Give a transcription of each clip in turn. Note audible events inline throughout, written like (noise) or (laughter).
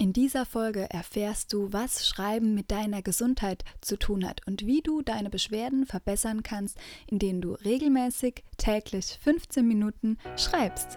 In dieser Folge erfährst du, was Schreiben mit deiner Gesundheit zu tun hat und wie du deine Beschwerden verbessern kannst, indem du regelmäßig täglich 15 Minuten schreibst.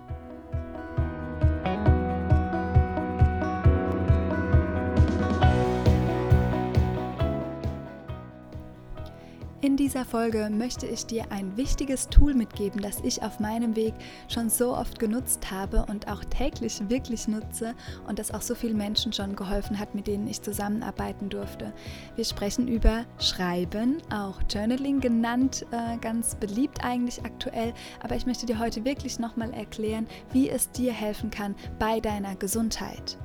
In dieser Folge möchte ich dir ein wichtiges Tool mitgeben, das ich auf meinem Weg schon so oft genutzt habe und auch täglich wirklich nutze und das auch so vielen Menschen schon geholfen hat, mit denen ich zusammenarbeiten durfte. Wir sprechen über Schreiben, auch Journaling genannt, äh, ganz beliebt eigentlich aktuell, aber ich möchte dir heute wirklich nochmal erklären, wie es dir helfen kann bei deiner Gesundheit.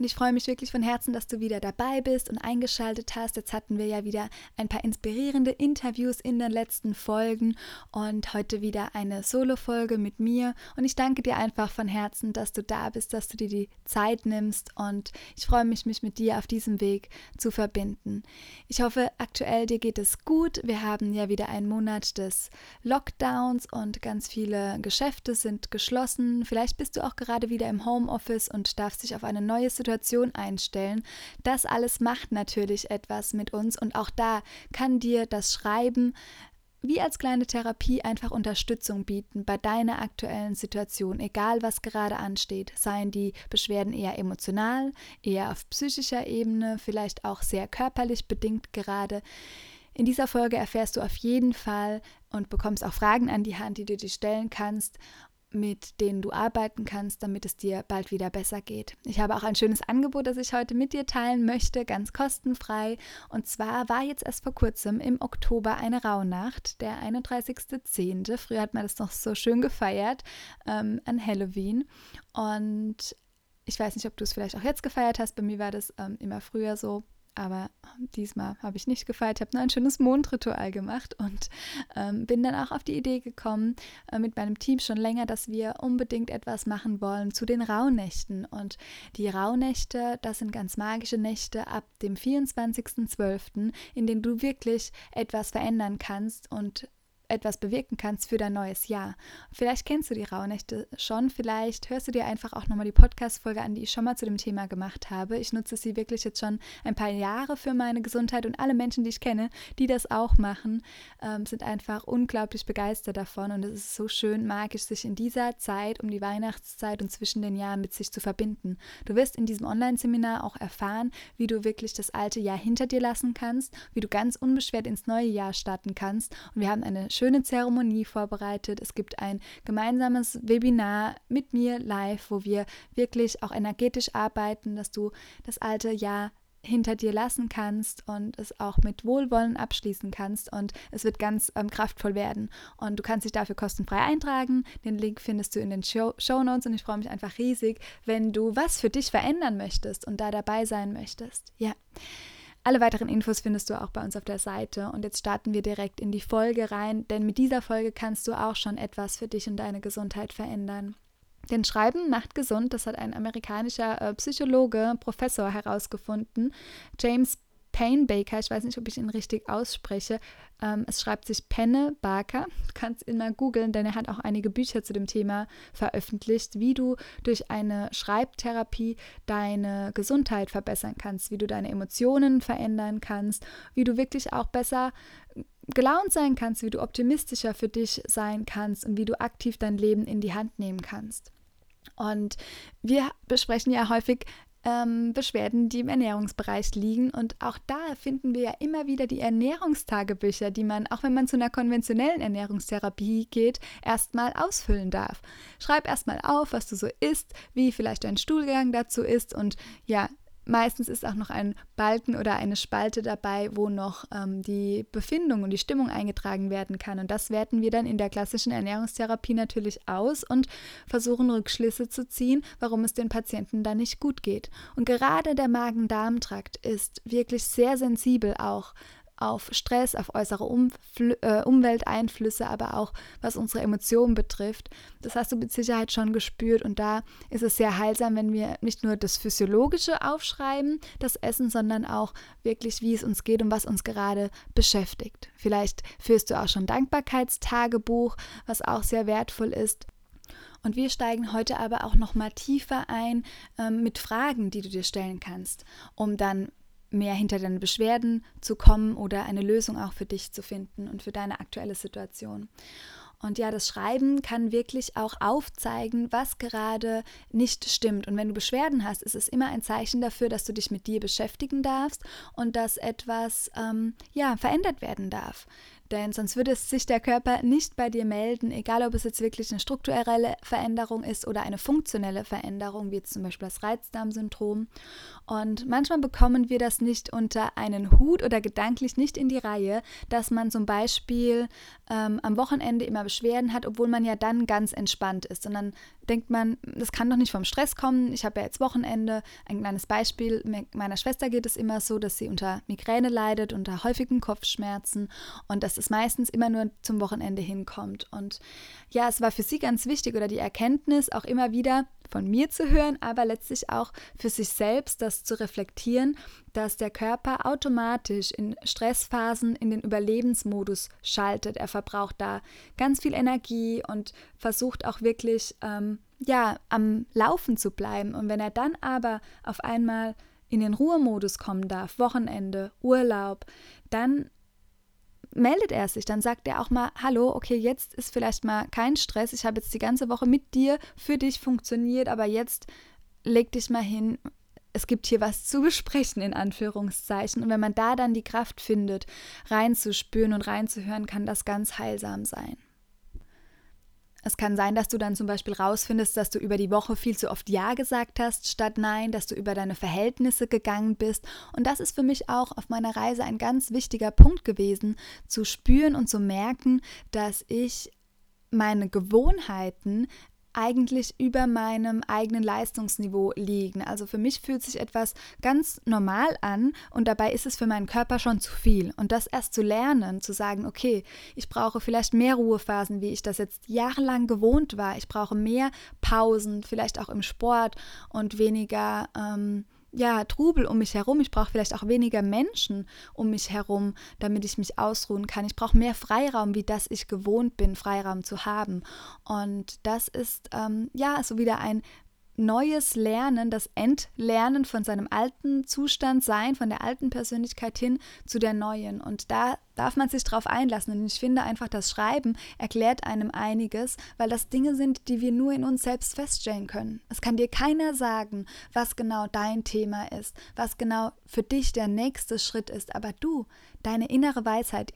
Und ich freue mich wirklich von Herzen, dass du wieder dabei bist und eingeschaltet hast. Jetzt hatten wir ja wieder ein paar inspirierende Interviews in den letzten Folgen und heute wieder eine Solo-Folge mit mir. Und ich danke dir einfach von Herzen, dass du da bist, dass du dir die Zeit nimmst. Und ich freue mich, mich mit dir auf diesem Weg zu verbinden. Ich hoffe, aktuell dir geht es gut. Wir haben ja wieder einen Monat des Lockdowns und ganz viele Geschäfte sind geschlossen. Vielleicht bist du auch gerade wieder im Homeoffice und darfst dich auf eine neue Situation Situation einstellen. Das alles macht natürlich etwas mit uns und auch da kann dir das Schreiben wie als kleine Therapie einfach Unterstützung bieten bei deiner aktuellen Situation, egal was gerade ansteht. Seien die Beschwerden eher emotional, eher auf psychischer Ebene, vielleicht auch sehr körperlich bedingt gerade. In dieser Folge erfährst du auf jeden Fall und bekommst auch Fragen an die Hand, die du dir stellen kannst mit denen du arbeiten kannst, damit es dir bald wieder besser geht. Ich habe auch ein schönes Angebot, das ich heute mit dir teilen möchte, ganz kostenfrei. Und zwar war jetzt erst vor kurzem im Oktober eine Rauhnacht, der 31.10. Früher hat man das noch so schön gefeiert ähm, an Halloween. Und ich weiß nicht, ob du es vielleicht auch jetzt gefeiert hast. Bei mir war das ähm, immer früher so aber diesmal habe ich nicht gefeiert. Habe nur ein schönes Mondritual gemacht und ähm, bin dann auch auf die Idee gekommen äh, mit meinem Team schon länger, dass wir unbedingt etwas machen wollen zu den Rauhnächten. Und die Rauhnächte, das sind ganz magische Nächte ab dem 24.12., in denen du wirklich etwas verändern kannst und etwas bewirken kannst für dein neues Jahr. Vielleicht kennst du die Rauhnächte schon, vielleicht hörst du dir einfach auch nochmal die Podcast-Folge an, die ich schon mal zu dem Thema gemacht habe. Ich nutze sie wirklich jetzt schon ein paar Jahre für meine Gesundheit und alle Menschen, die ich kenne, die das auch machen, ähm, sind einfach unglaublich begeistert davon und es ist so schön magisch, sich in dieser Zeit, um die Weihnachtszeit und zwischen den Jahren mit sich zu verbinden. Du wirst in diesem Online-Seminar auch erfahren, wie du wirklich das alte Jahr hinter dir lassen kannst, wie du ganz unbeschwert ins neue Jahr starten kannst und wir haben eine schöne Zeremonie vorbereitet. Es gibt ein gemeinsames Webinar mit mir live, wo wir wirklich auch energetisch arbeiten, dass du das alte Jahr hinter dir lassen kannst und es auch mit Wohlwollen abschließen kannst und es wird ganz ähm, kraftvoll werden und du kannst dich dafür kostenfrei eintragen. Den Link findest du in den Show, Notes und ich freue mich einfach riesig, wenn du was für dich verändern möchtest und da dabei sein möchtest. Ja. Alle weiteren Infos findest du auch bei uns auf der Seite. Und jetzt starten wir direkt in die Folge rein, denn mit dieser Folge kannst du auch schon etwas für dich und deine Gesundheit verändern. Denn Schreiben macht gesund, das hat ein amerikanischer äh, Psychologe, Professor herausgefunden. James Payne Baker, ich weiß nicht, ob ich ihn richtig ausspreche. Ähm, es schreibt sich Penne Barker. Du kannst ihn mal googeln, denn er hat auch einige Bücher zu dem Thema veröffentlicht, wie du durch eine Schreibtherapie deine Gesundheit verbessern kannst, wie du deine Emotionen verändern kannst, wie du wirklich auch besser gelaunt sein kannst, wie du optimistischer für dich sein kannst und wie du aktiv dein Leben in die Hand nehmen kannst. Und wir besprechen ja häufig ähm, Beschwerden, die im Ernährungsbereich liegen. Und auch da finden wir ja immer wieder die Ernährungstagebücher, die man, auch wenn man zu einer konventionellen Ernährungstherapie geht, erstmal ausfüllen darf. Schreib erstmal auf, was du so isst, wie vielleicht dein Stuhlgang dazu ist und ja, Meistens ist auch noch ein Balken oder eine Spalte dabei, wo noch ähm, die Befindung und die Stimmung eingetragen werden kann. Und das werten wir dann in der klassischen Ernährungstherapie natürlich aus und versuchen Rückschlüsse zu ziehen, warum es den Patienten dann nicht gut geht. Und gerade der Magen-Darm-Trakt ist wirklich sehr sensibel auch auf Stress, auf äußere Umfl äh, Umwelteinflüsse, aber auch was unsere Emotionen betrifft. Das hast du mit Sicherheit schon gespürt und da ist es sehr heilsam, wenn wir nicht nur das Physiologische aufschreiben, das Essen, sondern auch wirklich, wie es uns geht und was uns gerade beschäftigt. Vielleicht führst du auch schon Dankbarkeitstagebuch, was auch sehr wertvoll ist. Und wir steigen heute aber auch noch mal tiefer ein ähm, mit Fragen, die du dir stellen kannst, um dann mehr hinter deine Beschwerden zu kommen oder eine Lösung auch für dich zu finden und für deine aktuelle Situation. Und ja, das Schreiben kann wirklich auch aufzeigen, was gerade nicht stimmt. Und wenn du Beschwerden hast, ist es immer ein Zeichen dafür, dass du dich mit dir beschäftigen darfst und dass etwas ähm, ja, verändert werden darf. Denn sonst würde sich der Körper nicht bei dir melden, egal ob es jetzt wirklich eine strukturelle Veränderung ist oder eine funktionelle Veränderung, wie zum Beispiel das Reizdarmsyndrom. Und manchmal bekommen wir das nicht unter einen Hut oder gedanklich nicht in die Reihe, dass man zum Beispiel ähm, am Wochenende immer Beschwerden hat, obwohl man ja dann ganz entspannt ist. Und dann denkt man, das kann doch nicht vom Stress kommen. Ich habe ja jetzt Wochenende. Ein kleines Beispiel, meiner Schwester geht es immer so, dass sie unter Migräne leidet, unter häufigen Kopfschmerzen und dass es meistens immer nur zum Wochenende hinkommt. Und ja, es war für sie ganz wichtig oder die Erkenntnis auch immer wieder von mir zu hören, aber letztlich auch für sich selbst das zu reflektieren, dass der Körper automatisch in Stressphasen in den Überlebensmodus schaltet. Er verbraucht da ganz viel Energie und versucht auch wirklich ähm, ja am Laufen zu bleiben. Und wenn er dann aber auf einmal in den Ruhemodus kommen darf, Wochenende, Urlaub, dann meldet er sich, dann sagt er auch mal, hallo, okay, jetzt ist vielleicht mal kein Stress, ich habe jetzt die ganze Woche mit dir, für dich funktioniert, aber jetzt leg dich mal hin, es gibt hier was zu besprechen, in Anführungszeichen. Und wenn man da dann die Kraft findet, reinzuspüren und reinzuhören, kann das ganz heilsam sein. Es kann sein, dass du dann zum Beispiel rausfindest, dass du über die Woche viel zu oft Ja gesagt hast statt Nein, dass du über deine Verhältnisse gegangen bist. Und das ist für mich auch auf meiner Reise ein ganz wichtiger Punkt gewesen, zu spüren und zu merken, dass ich meine Gewohnheiten eigentlich über meinem eigenen Leistungsniveau liegen. Also für mich fühlt sich etwas ganz normal an und dabei ist es für meinen Körper schon zu viel. Und das erst zu lernen, zu sagen, okay, ich brauche vielleicht mehr Ruhephasen, wie ich das jetzt jahrelang gewohnt war. Ich brauche mehr Pausen, vielleicht auch im Sport und weniger. Ähm, ja, Trubel um mich herum. Ich brauche vielleicht auch weniger Menschen um mich herum, damit ich mich ausruhen kann. Ich brauche mehr Freiraum, wie das ich gewohnt bin, Freiraum zu haben. Und das ist ähm, ja so wieder ein neues Lernen, das Entlernen von seinem alten Zustand sein, von der alten Persönlichkeit hin zu der neuen. Und da darf man sich drauf einlassen. Und ich finde einfach, das Schreiben erklärt einem einiges, weil das Dinge sind, die wir nur in uns selbst feststellen können. Es kann dir keiner sagen, was genau dein Thema ist, was genau für dich der nächste Schritt ist. Aber du, deine innere Weisheit,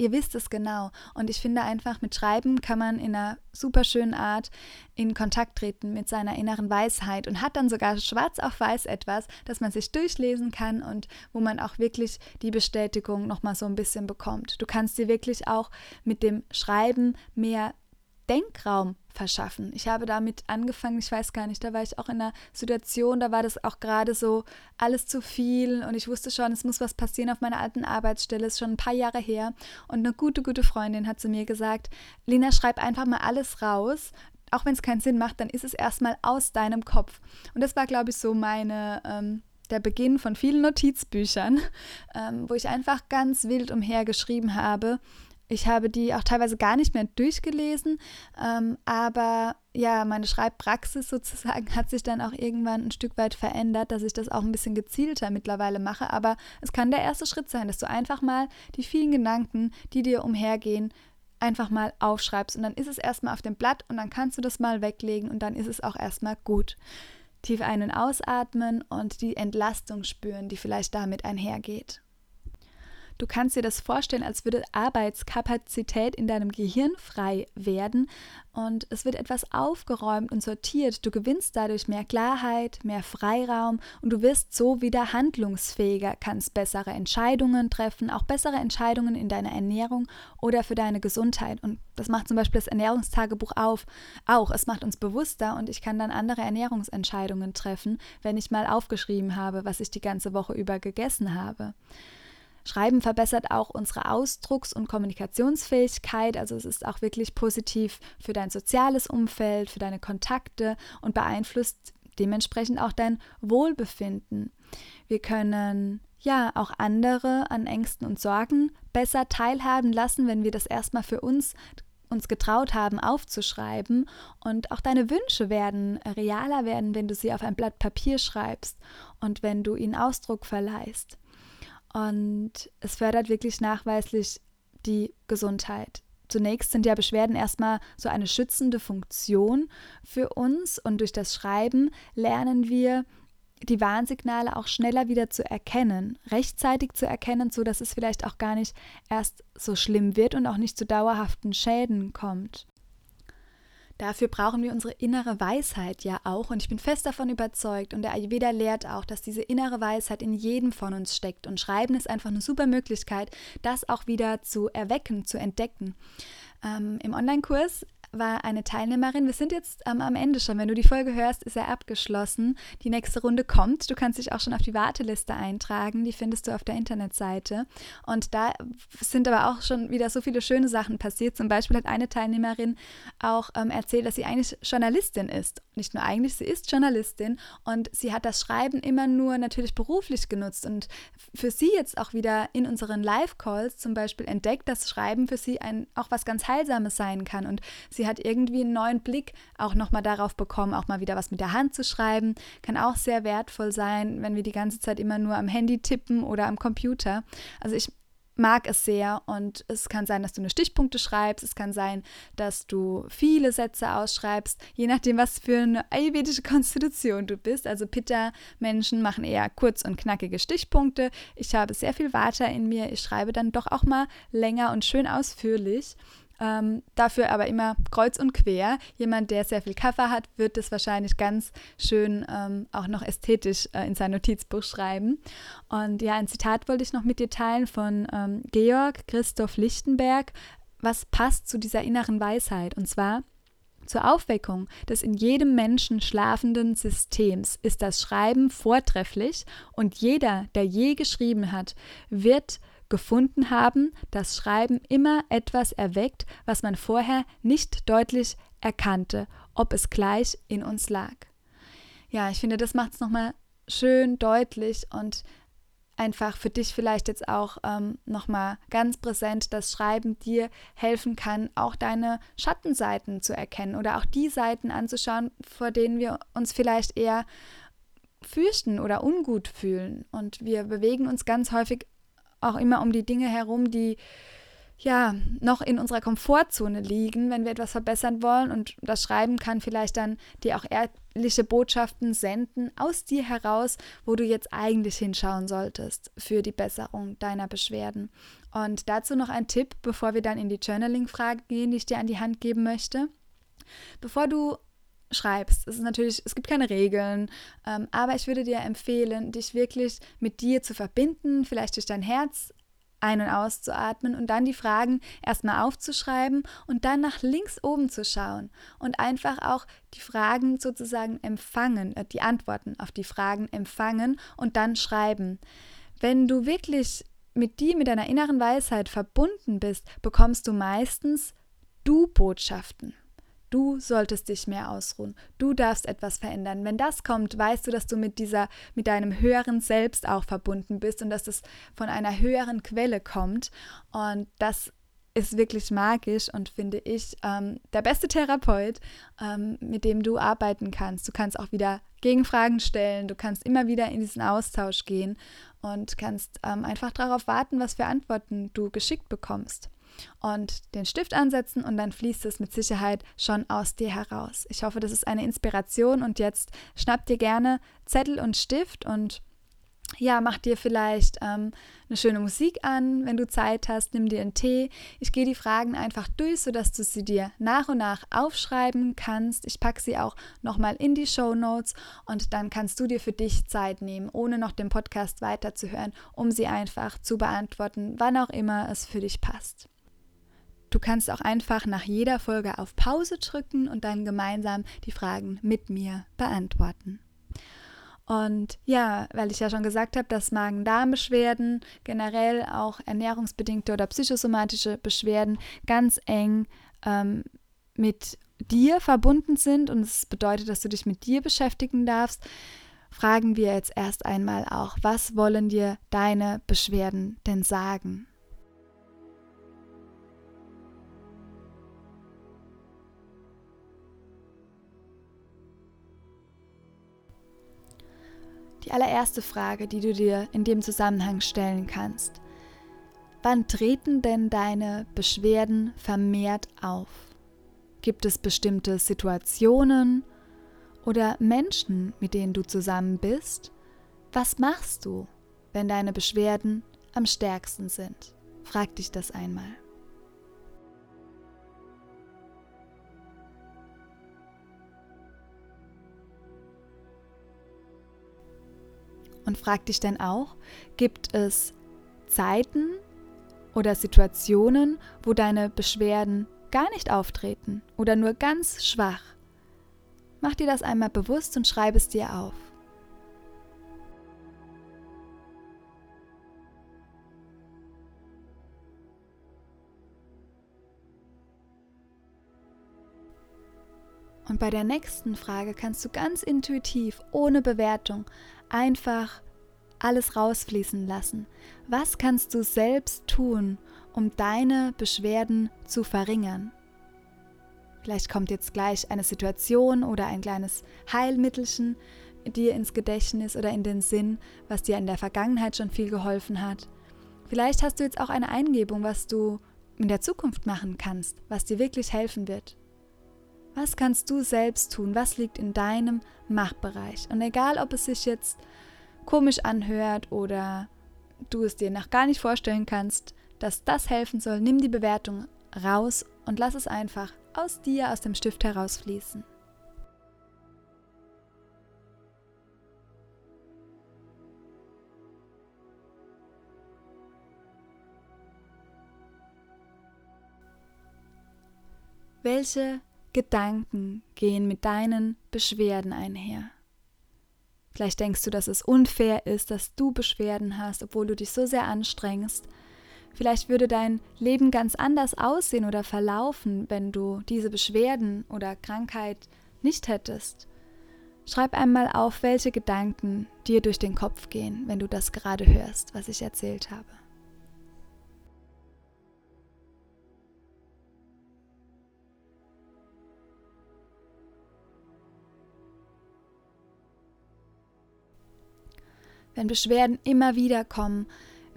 Ihr wisst es genau. Und ich finde einfach, mit Schreiben kann man in einer super schönen Art in Kontakt treten mit seiner inneren Weisheit und hat dann sogar schwarz auf weiß etwas, das man sich durchlesen kann und wo man auch wirklich die Bestätigung nochmal so ein bisschen bekommt. Du kannst dir wirklich auch mit dem Schreiben mehr Denkraum verschaffen. Ich habe damit angefangen, ich weiß gar nicht, da war ich auch in einer Situation, da war das auch gerade so alles zu viel und ich wusste schon, es muss was passieren auf meiner alten Arbeitsstelle, ist schon ein paar Jahre her und eine gute, gute Freundin hat zu mir gesagt, Lina, schreib einfach mal alles raus, auch wenn es keinen Sinn macht, dann ist es erstmal aus deinem Kopf. Und das war, glaube ich, so meine... Ähm, der Beginn von vielen Notizbüchern, (laughs) ähm, wo ich einfach ganz wild umhergeschrieben habe ich habe die auch teilweise gar nicht mehr durchgelesen, ähm, aber ja, meine Schreibpraxis (laughs) sozusagen hat sich dann auch irgendwann ein Stück weit verändert, dass ich das auch ein bisschen gezielter mittlerweile mache. Aber es kann der erste Schritt sein, dass du einfach mal die vielen Gedanken, die dir umhergehen, einfach mal aufschreibst. Und dann ist es erstmal auf dem Blatt und dann kannst du das mal weglegen und dann ist es auch erstmal gut. Tief ein- und ausatmen und die Entlastung spüren, die vielleicht damit einhergeht. Du kannst dir das vorstellen, als würde Arbeitskapazität in deinem Gehirn frei werden und es wird etwas aufgeräumt und sortiert. Du gewinnst dadurch mehr Klarheit, mehr Freiraum und du wirst so wieder handlungsfähiger, kannst bessere Entscheidungen treffen, auch bessere Entscheidungen in deiner Ernährung oder für deine Gesundheit. Und das macht zum Beispiel das Ernährungstagebuch auf. Auch, es macht uns bewusster und ich kann dann andere Ernährungsentscheidungen treffen, wenn ich mal aufgeschrieben habe, was ich die ganze Woche über gegessen habe. Schreiben verbessert auch unsere Ausdrucks- und Kommunikationsfähigkeit. Also es ist auch wirklich positiv für dein soziales Umfeld, für deine Kontakte und beeinflusst dementsprechend auch dein Wohlbefinden. Wir können ja auch andere an Ängsten und Sorgen besser teilhaben lassen, wenn wir das erstmal für uns uns getraut haben aufzuschreiben und auch deine Wünsche werden realer werden, wenn du sie auf ein Blatt Papier schreibst und wenn du ihnen Ausdruck verleihst. Und es fördert wirklich nachweislich die Gesundheit. Zunächst sind ja Beschwerden erstmal so eine schützende Funktion für uns und durch das Schreiben lernen wir, die Warnsignale auch schneller wieder zu erkennen, rechtzeitig zu erkennen, so dass es vielleicht auch gar nicht erst so schlimm wird und auch nicht zu dauerhaften Schäden kommt. Dafür brauchen wir unsere innere Weisheit ja auch. Und ich bin fest davon überzeugt, und der Ayurveda lehrt auch, dass diese innere Weisheit in jedem von uns steckt. Und Schreiben ist einfach eine super Möglichkeit, das auch wieder zu erwecken, zu entdecken. Ähm, Im Online-Kurs war eine Teilnehmerin. Wir sind jetzt ähm, am Ende schon. Wenn du die Folge hörst, ist er abgeschlossen. Die nächste Runde kommt. Du kannst dich auch schon auf die Warteliste eintragen. Die findest du auf der Internetseite. Und da sind aber auch schon wieder so viele schöne Sachen passiert. Zum Beispiel hat eine Teilnehmerin auch ähm, erzählt, dass sie eigentlich Journalistin ist. Nicht nur eigentlich, sie ist Journalistin und sie hat das Schreiben immer nur natürlich beruflich genutzt und für sie jetzt auch wieder in unseren Live-Calls zum Beispiel entdeckt, dass Schreiben für sie ein, auch was ganz Heilsames sein kann. Und sie sie hat irgendwie einen neuen Blick auch nochmal darauf bekommen, auch mal wieder was mit der Hand zu schreiben. Kann auch sehr wertvoll sein, wenn wir die ganze Zeit immer nur am Handy tippen oder am Computer. Also ich mag es sehr und es kann sein, dass du eine Stichpunkte schreibst, es kann sein, dass du viele Sätze ausschreibst, je nachdem, was für eine ayurvedische (laughs) Konstitution du bist. Also Pitta-Menschen machen eher kurz und knackige Stichpunkte. Ich habe sehr viel Water in mir, ich schreibe dann doch auch mal länger und schön ausführlich. Ähm, dafür aber immer kreuz und quer. Jemand, der sehr viel Kaffee hat, wird das wahrscheinlich ganz schön ähm, auch noch ästhetisch äh, in sein Notizbuch schreiben. Und ja, ein Zitat wollte ich noch mit dir teilen von ähm, Georg Christoph Lichtenberg, was passt zu dieser inneren Weisheit. Und zwar, zur Aufweckung des in jedem Menschen schlafenden Systems ist das Schreiben vortrefflich und jeder, der je geschrieben hat, wird gefunden haben, dass Schreiben immer etwas erweckt, was man vorher nicht deutlich erkannte, ob es gleich in uns lag. Ja, ich finde, das macht es nochmal schön deutlich und einfach für dich vielleicht jetzt auch ähm, nochmal ganz präsent, dass Schreiben dir helfen kann, auch deine Schattenseiten zu erkennen oder auch die Seiten anzuschauen, vor denen wir uns vielleicht eher fürchten oder ungut fühlen. Und wir bewegen uns ganz häufig auch immer um die Dinge herum, die ja noch in unserer Komfortzone liegen, wenn wir etwas verbessern wollen. Und das Schreiben kann vielleicht dann dir auch ehrliche Botschaften senden aus dir heraus, wo du jetzt eigentlich hinschauen solltest für die Besserung deiner Beschwerden. Und dazu noch ein Tipp, bevor wir dann in die Journaling-Frage gehen, die ich dir an die Hand geben möchte. Bevor du schreibst. Es ist natürlich, es gibt keine Regeln, ähm, aber ich würde dir empfehlen, dich wirklich mit dir zu verbinden, vielleicht durch dein Herz ein- und auszuatmen und dann die Fragen erstmal aufzuschreiben und dann nach links oben zu schauen und einfach auch die Fragen sozusagen empfangen, äh, die Antworten auf die Fragen empfangen und dann schreiben. Wenn du wirklich mit dir, mit deiner inneren Weisheit verbunden bist, bekommst du meistens Du-Botschaften. Du solltest dich mehr ausruhen. Du darfst etwas verändern. Wenn das kommt, weißt du, dass du mit dieser, mit deinem höheren Selbst auch verbunden bist und dass es von einer höheren Quelle kommt. Und das ist wirklich magisch und finde ich ähm, der beste Therapeut, ähm, mit dem du arbeiten kannst. Du kannst auch wieder Gegenfragen stellen, du kannst immer wieder in diesen Austausch gehen und kannst ähm, einfach darauf warten, was für Antworten du geschickt bekommst und den Stift ansetzen und dann fließt es mit Sicherheit schon aus dir heraus. Ich hoffe, das ist eine Inspiration und jetzt schnapp dir gerne Zettel und Stift und ja, mach dir vielleicht ähm, eine schöne Musik an, wenn du Zeit hast, nimm dir einen Tee. Ich gehe die Fragen einfach durch, sodass du sie dir nach und nach aufschreiben kannst. Ich packe sie auch nochmal in die Show Notes und dann kannst du dir für dich Zeit nehmen, ohne noch den Podcast weiterzuhören, um sie einfach zu beantworten, wann auch immer es für dich passt. Du kannst auch einfach nach jeder Folge auf Pause drücken und dann gemeinsam die Fragen mit mir beantworten. Und ja, weil ich ja schon gesagt habe, dass Magen-Darm-Beschwerden, generell auch ernährungsbedingte oder psychosomatische Beschwerden ganz eng ähm, mit dir verbunden sind und es bedeutet, dass du dich mit dir beschäftigen darfst, fragen wir jetzt erst einmal auch, was wollen dir deine Beschwerden denn sagen? Die allererste Frage, die du dir in dem Zusammenhang stellen kannst. Wann treten denn deine Beschwerden vermehrt auf? Gibt es bestimmte Situationen oder Menschen, mit denen du zusammen bist? Was machst du, wenn deine Beschwerden am stärksten sind? Frag dich das einmal. Und frag dich dann auch, gibt es Zeiten oder Situationen, wo deine Beschwerden gar nicht auftreten oder nur ganz schwach? Mach dir das einmal bewusst und schreib es dir auf. Und bei der nächsten Frage kannst du ganz intuitiv, ohne Bewertung, einfach alles rausfließen lassen. Was kannst du selbst tun, um deine Beschwerden zu verringern? Vielleicht kommt jetzt gleich eine Situation oder ein kleines Heilmittelchen dir ins Gedächtnis oder in den Sinn, was dir in der Vergangenheit schon viel geholfen hat. Vielleicht hast du jetzt auch eine Eingebung, was du in der Zukunft machen kannst, was dir wirklich helfen wird. Was kannst du selbst tun? Was liegt in deinem Machtbereich? Und egal, ob es sich jetzt komisch anhört oder du es dir noch gar nicht vorstellen kannst, dass das helfen soll, nimm die Bewertung raus und lass es einfach aus dir, aus dem Stift herausfließen. Welche Gedanken gehen mit deinen Beschwerden einher. Vielleicht denkst du, dass es unfair ist, dass du Beschwerden hast, obwohl du dich so sehr anstrengst. Vielleicht würde dein Leben ganz anders aussehen oder verlaufen, wenn du diese Beschwerden oder Krankheit nicht hättest. Schreib einmal auf, welche Gedanken dir durch den Kopf gehen, wenn du das gerade hörst, was ich erzählt habe. Wenn Beschwerden immer wieder kommen,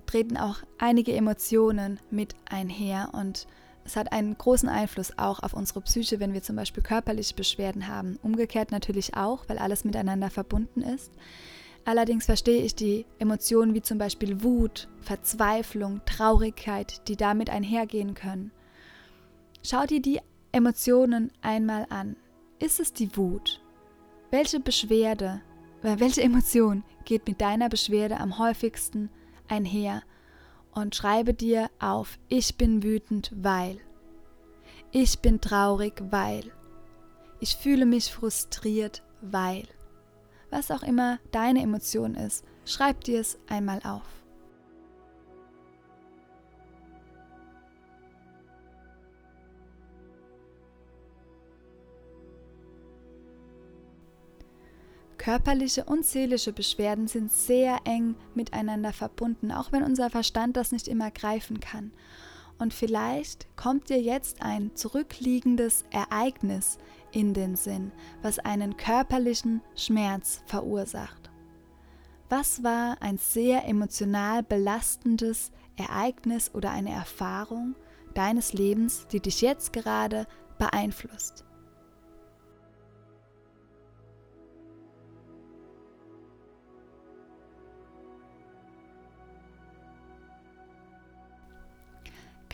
treten auch einige Emotionen mit einher und es hat einen großen Einfluss auch auf unsere Psyche, wenn wir zum Beispiel körperliche Beschwerden haben. Umgekehrt natürlich auch, weil alles miteinander verbunden ist. Allerdings verstehe ich die Emotionen wie zum Beispiel Wut, Verzweiflung, Traurigkeit, die damit einhergehen können. Schau dir die Emotionen einmal an. Ist es die Wut? Welche Beschwerde welche Emotion geht mit deiner Beschwerde am häufigsten einher? Und schreibe dir auf, ich bin wütend, weil. Ich bin traurig, weil. Ich fühle mich frustriert, weil. Was auch immer deine Emotion ist, schreib dir es einmal auf. Körperliche und seelische Beschwerden sind sehr eng miteinander verbunden, auch wenn unser Verstand das nicht immer greifen kann. Und vielleicht kommt dir jetzt ein zurückliegendes Ereignis in den Sinn, was einen körperlichen Schmerz verursacht. Was war ein sehr emotional belastendes Ereignis oder eine Erfahrung deines Lebens, die dich jetzt gerade beeinflusst?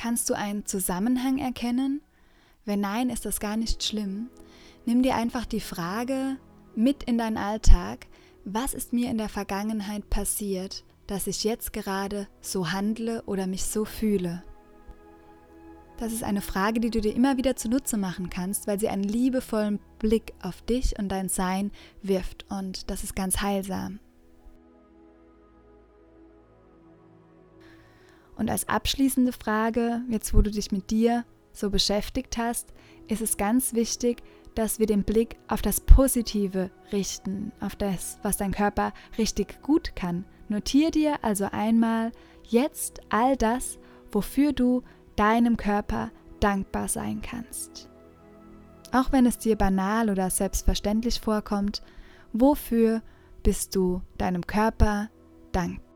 Kannst du einen Zusammenhang erkennen? Wenn nein, ist das gar nicht schlimm. Nimm dir einfach die Frage mit in deinen Alltag, was ist mir in der Vergangenheit passiert, dass ich jetzt gerade so handle oder mich so fühle? Das ist eine Frage, die du dir immer wieder zunutze machen kannst, weil sie einen liebevollen Blick auf dich und dein Sein wirft und das ist ganz heilsam. Und als abschließende Frage, jetzt wo du dich mit dir so beschäftigt hast, ist es ganz wichtig, dass wir den Blick auf das Positive richten, auf das, was dein Körper richtig gut kann. Notier dir also einmal jetzt all das, wofür du deinem Körper dankbar sein kannst. Auch wenn es dir banal oder selbstverständlich vorkommt, wofür bist du deinem Körper dankbar?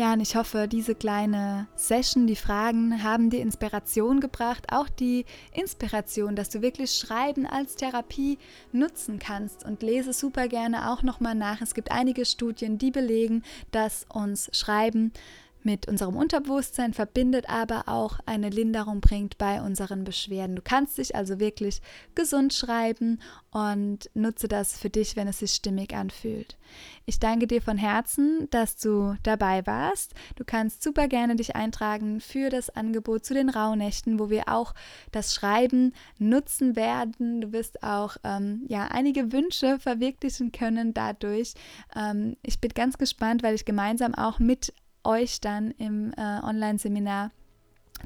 Ja, und ich hoffe, diese kleine Session, die Fragen haben dir Inspiration gebracht, auch die Inspiration, dass du wirklich Schreiben als Therapie nutzen kannst und lese super gerne auch nochmal nach. Es gibt einige Studien, die belegen, dass uns Schreiben mit unserem Unterbewusstsein verbindet, aber auch eine Linderung bringt bei unseren Beschwerden. Du kannst dich also wirklich gesund schreiben und nutze das für dich, wenn es sich stimmig anfühlt. Ich danke dir von Herzen, dass du dabei warst. Du kannst super gerne dich eintragen für das Angebot zu den Rauhnächten, wo wir auch das Schreiben nutzen werden. Du wirst auch ähm, ja einige Wünsche verwirklichen können dadurch. Ähm, ich bin ganz gespannt, weil ich gemeinsam auch mit euch dann im äh, Online-Seminar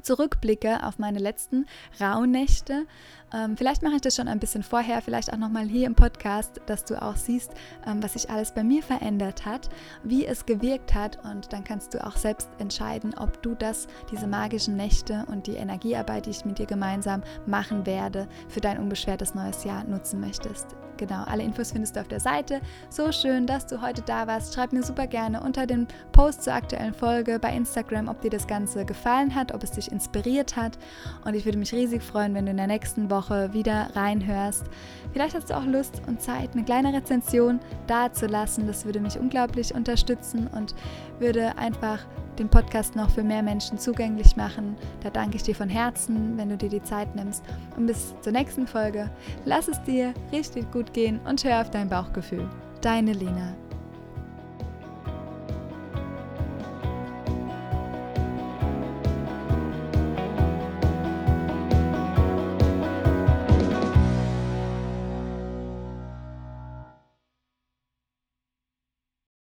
zurückblicke auf meine letzten Rauhnächte. Ähm, vielleicht mache ich das schon ein bisschen vorher, vielleicht auch nochmal hier im Podcast, dass du auch siehst, ähm, was sich alles bei mir verändert hat, wie es gewirkt hat und dann kannst du auch selbst entscheiden, ob du das, diese magischen Nächte und die Energiearbeit, die ich mit dir gemeinsam machen werde, für dein unbeschwertes neues Jahr nutzen möchtest. Genau, alle Infos findest du auf der Seite. So schön, dass du heute da warst. Schreib mir super gerne unter dem Post zur aktuellen Folge bei Instagram, ob dir das Ganze gefallen hat, ob es dich inspiriert hat. Und ich würde mich riesig freuen, wenn du in der nächsten Woche wieder reinhörst. Vielleicht hast du auch Lust und Zeit, eine kleine Rezension dazulassen. Das würde mich unglaublich unterstützen und würde einfach den Podcast noch für mehr Menschen zugänglich machen. Da danke ich dir von Herzen, wenn du dir die Zeit nimmst. Und bis zur nächsten Folge. Lass es dir richtig gut gehen und hör auf dein Bauchgefühl. Deine Lena.